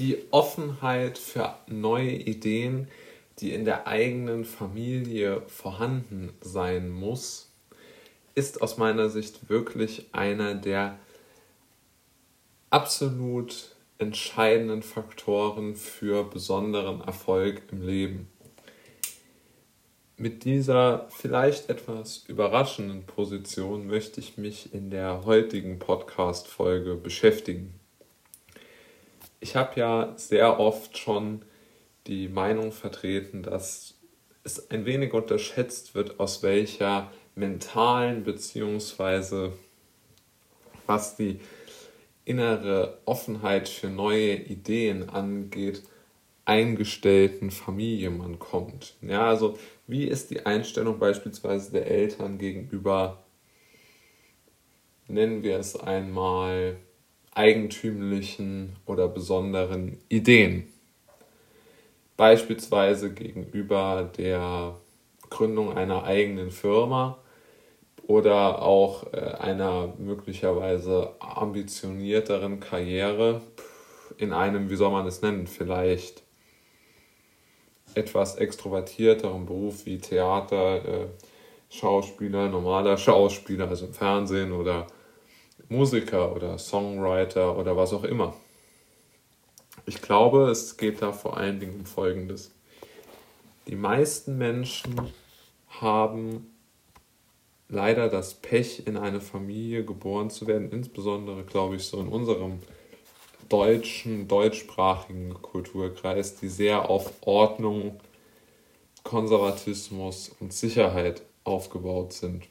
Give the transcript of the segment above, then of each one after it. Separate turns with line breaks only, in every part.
Die Offenheit für neue Ideen, die in der eigenen Familie vorhanden sein muss, ist aus meiner Sicht wirklich einer der absolut entscheidenden Faktoren für besonderen Erfolg im Leben. Mit dieser vielleicht etwas überraschenden Position möchte ich mich in der heutigen Podcast-Folge beschäftigen. Ich habe ja sehr oft schon die Meinung vertreten, dass es ein wenig unterschätzt wird, aus welcher mentalen beziehungsweise was die innere Offenheit für neue Ideen angeht, eingestellten Familie man kommt. Ja, also wie ist die Einstellung beispielsweise der Eltern gegenüber, nennen wir es einmal, eigentümlichen oder besonderen Ideen? Beispielsweise gegenüber der Gründung einer eigenen Firma oder auch äh, einer möglicherweise ambitionierteren Karriere in einem, wie soll man es nennen, vielleicht etwas extrovertierteren Beruf wie Theater, äh, Schauspieler, normaler Schauspieler, also im Fernsehen oder Musiker oder Songwriter oder was auch immer. Ich glaube, es geht da vor allen Dingen um Folgendes. Die meisten Menschen haben leider das Pech, in eine Familie geboren zu werden, insbesondere, glaube ich, so in unserem deutschen, deutschsprachigen Kulturkreis, die sehr auf Ordnung, Konservatismus und Sicherheit aufgebaut sind.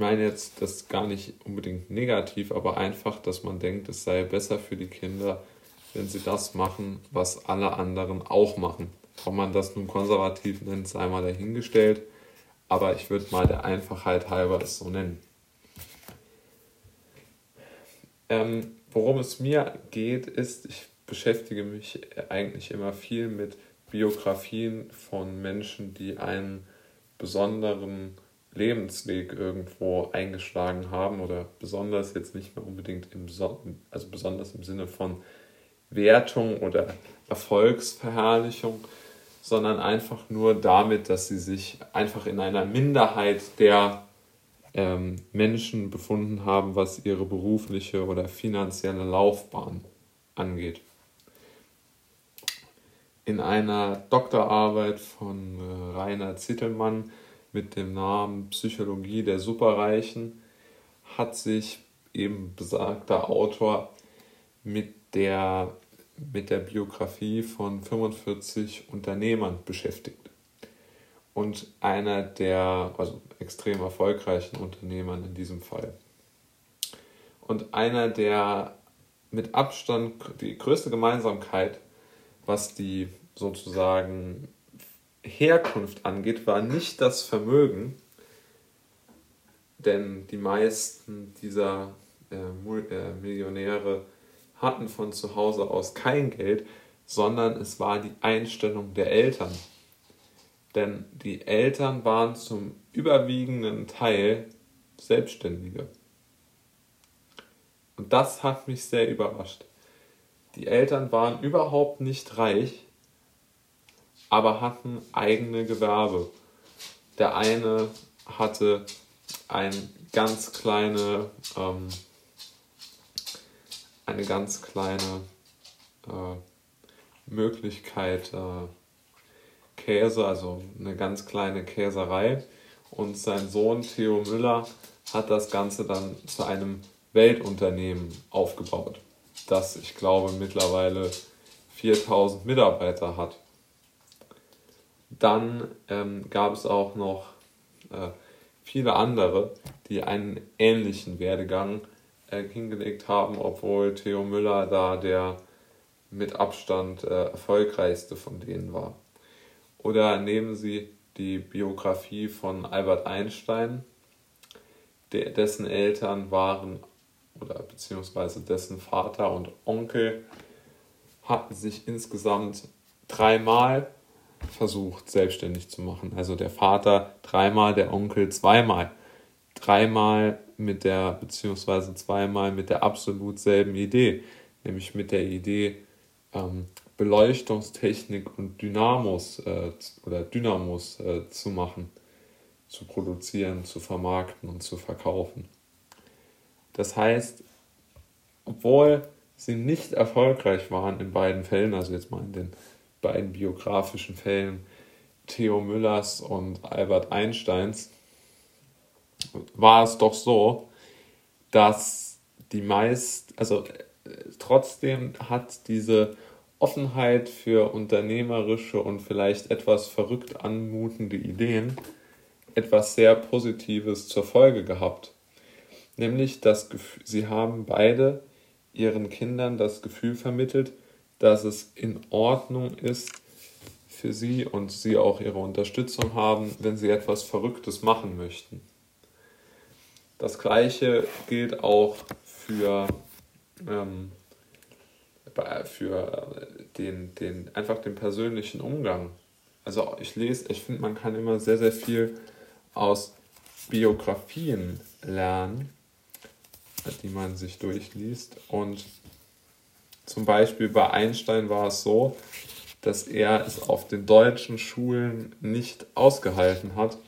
Meine jetzt das gar nicht unbedingt negativ, aber einfach, dass man denkt, es sei besser für die Kinder, wenn sie das machen, was alle anderen auch machen. Ob man das nun konservativ nennt, sei mal dahingestellt aber ich würde mal der Einfachheit halber es so nennen. Ähm, worum es mir geht, ist, ich beschäftige mich eigentlich immer viel mit Biografien von Menschen, die einen besonderen Lebensweg irgendwo eingeschlagen haben oder besonders jetzt nicht mehr unbedingt im, also besonders im Sinne von Wertung oder Erfolgsverherrlichung, sondern einfach nur damit, dass sie sich einfach in einer Minderheit der ähm, Menschen befunden haben, was ihre berufliche oder finanzielle Laufbahn angeht. In einer Doktorarbeit von äh, Rainer Zittelmann mit dem Namen Psychologie der Superreichen hat sich eben besagter Autor mit der mit der Biografie von 45 Unternehmern beschäftigt. Und einer der, also extrem erfolgreichen Unternehmern in diesem Fall. Und einer der mit Abstand die größte Gemeinsamkeit, was die sozusagen Herkunft angeht, war nicht das Vermögen, denn die meisten dieser äh, äh Millionäre hatten von zu Hause aus kein Geld, sondern es war die Einstellung der Eltern. Denn die Eltern waren zum überwiegenden Teil Selbstständige. Und das hat mich sehr überrascht. Die Eltern waren überhaupt nicht reich, aber hatten eigene Gewerbe. Der eine hatte ein ganz kleine ähm, eine ganz kleine äh, Möglichkeit, äh, Käse, also eine ganz kleine Käserei. Und sein Sohn Theo Müller hat das Ganze dann zu einem Weltunternehmen aufgebaut, das ich glaube mittlerweile 4000 Mitarbeiter hat. Dann ähm, gab es auch noch äh, viele andere, die einen ähnlichen Werdegang äh, hingelegt haben, obwohl Theo Müller da der mit Abstand äh, erfolgreichste von denen war. Oder nehmen Sie die Biografie von Albert Einstein, der, dessen Eltern waren oder beziehungsweise dessen Vater und Onkel hatten sich insgesamt dreimal versucht, selbstständig zu machen. Also der Vater dreimal, der Onkel zweimal. Dreimal mit der, beziehungsweise zweimal mit der absolut selben Idee, nämlich mit der Idee, ähm, Beleuchtungstechnik und Dynamos äh, oder Dynamos äh, zu machen, zu produzieren, zu vermarkten und zu verkaufen. Das heißt, obwohl sie nicht erfolgreich waren in beiden Fällen, also jetzt mal in den beiden biografischen Fällen Theo Müllers und Albert Einsteins, war es doch so, dass die meist, also äh, trotzdem hat diese Offenheit für unternehmerische und vielleicht etwas verrückt anmutende Ideen etwas sehr Positives zur Folge gehabt. Nämlich, dass sie haben beide ihren Kindern das Gefühl vermittelt, dass es in Ordnung ist für sie und sie auch ihre Unterstützung haben, wenn sie etwas Verrücktes machen möchten. Das gleiche gilt auch für, ähm, für den, den, einfach den persönlichen Umgang. Also ich lese, ich finde, man kann immer sehr, sehr viel aus Biografien lernen, die man sich durchliest. Und zum Beispiel bei Einstein war es so, dass er es auf den deutschen Schulen nicht ausgehalten hat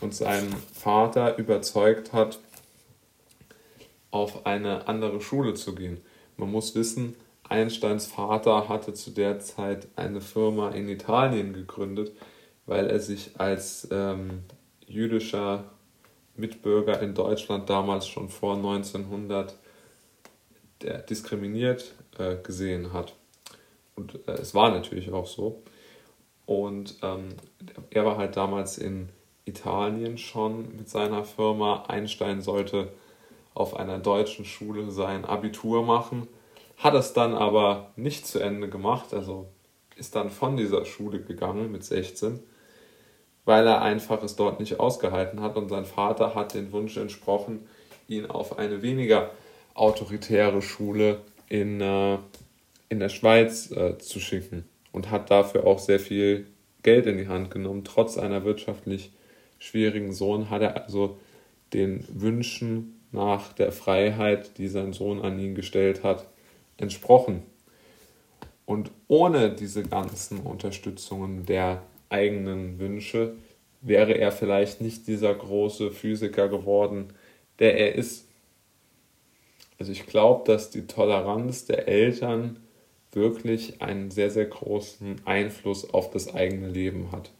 und seinen Vater überzeugt hat, auf eine andere Schule zu gehen. Man muss wissen, Einsteins Vater hatte zu der Zeit eine Firma in Italien gegründet, weil er sich als ähm, jüdischer Mitbürger in Deutschland damals schon vor 1900 diskriminiert äh, gesehen hat. Und äh, es war natürlich auch so. Und ähm, er war halt damals in Italien schon mit seiner Firma. Einstein sollte auf einer deutschen Schule sein Abitur machen, hat es dann aber nicht zu Ende gemacht, also ist dann von dieser Schule gegangen mit 16, weil er einfach es dort nicht ausgehalten hat und sein Vater hat den Wunsch entsprochen, ihn auf eine weniger autoritäre Schule in, äh, in der Schweiz äh, zu schicken und hat dafür auch sehr viel Geld in die Hand genommen. Trotz einer wirtschaftlich schwierigen Sohn hat er also den Wünschen nach der Freiheit, die sein Sohn an ihn gestellt hat, entsprochen. Und ohne diese ganzen Unterstützungen der eigenen Wünsche wäre er vielleicht nicht dieser große Physiker geworden, der er ist. Also ich glaube, dass die Toleranz der Eltern wirklich einen sehr, sehr großen Einfluss auf das eigene Leben hat.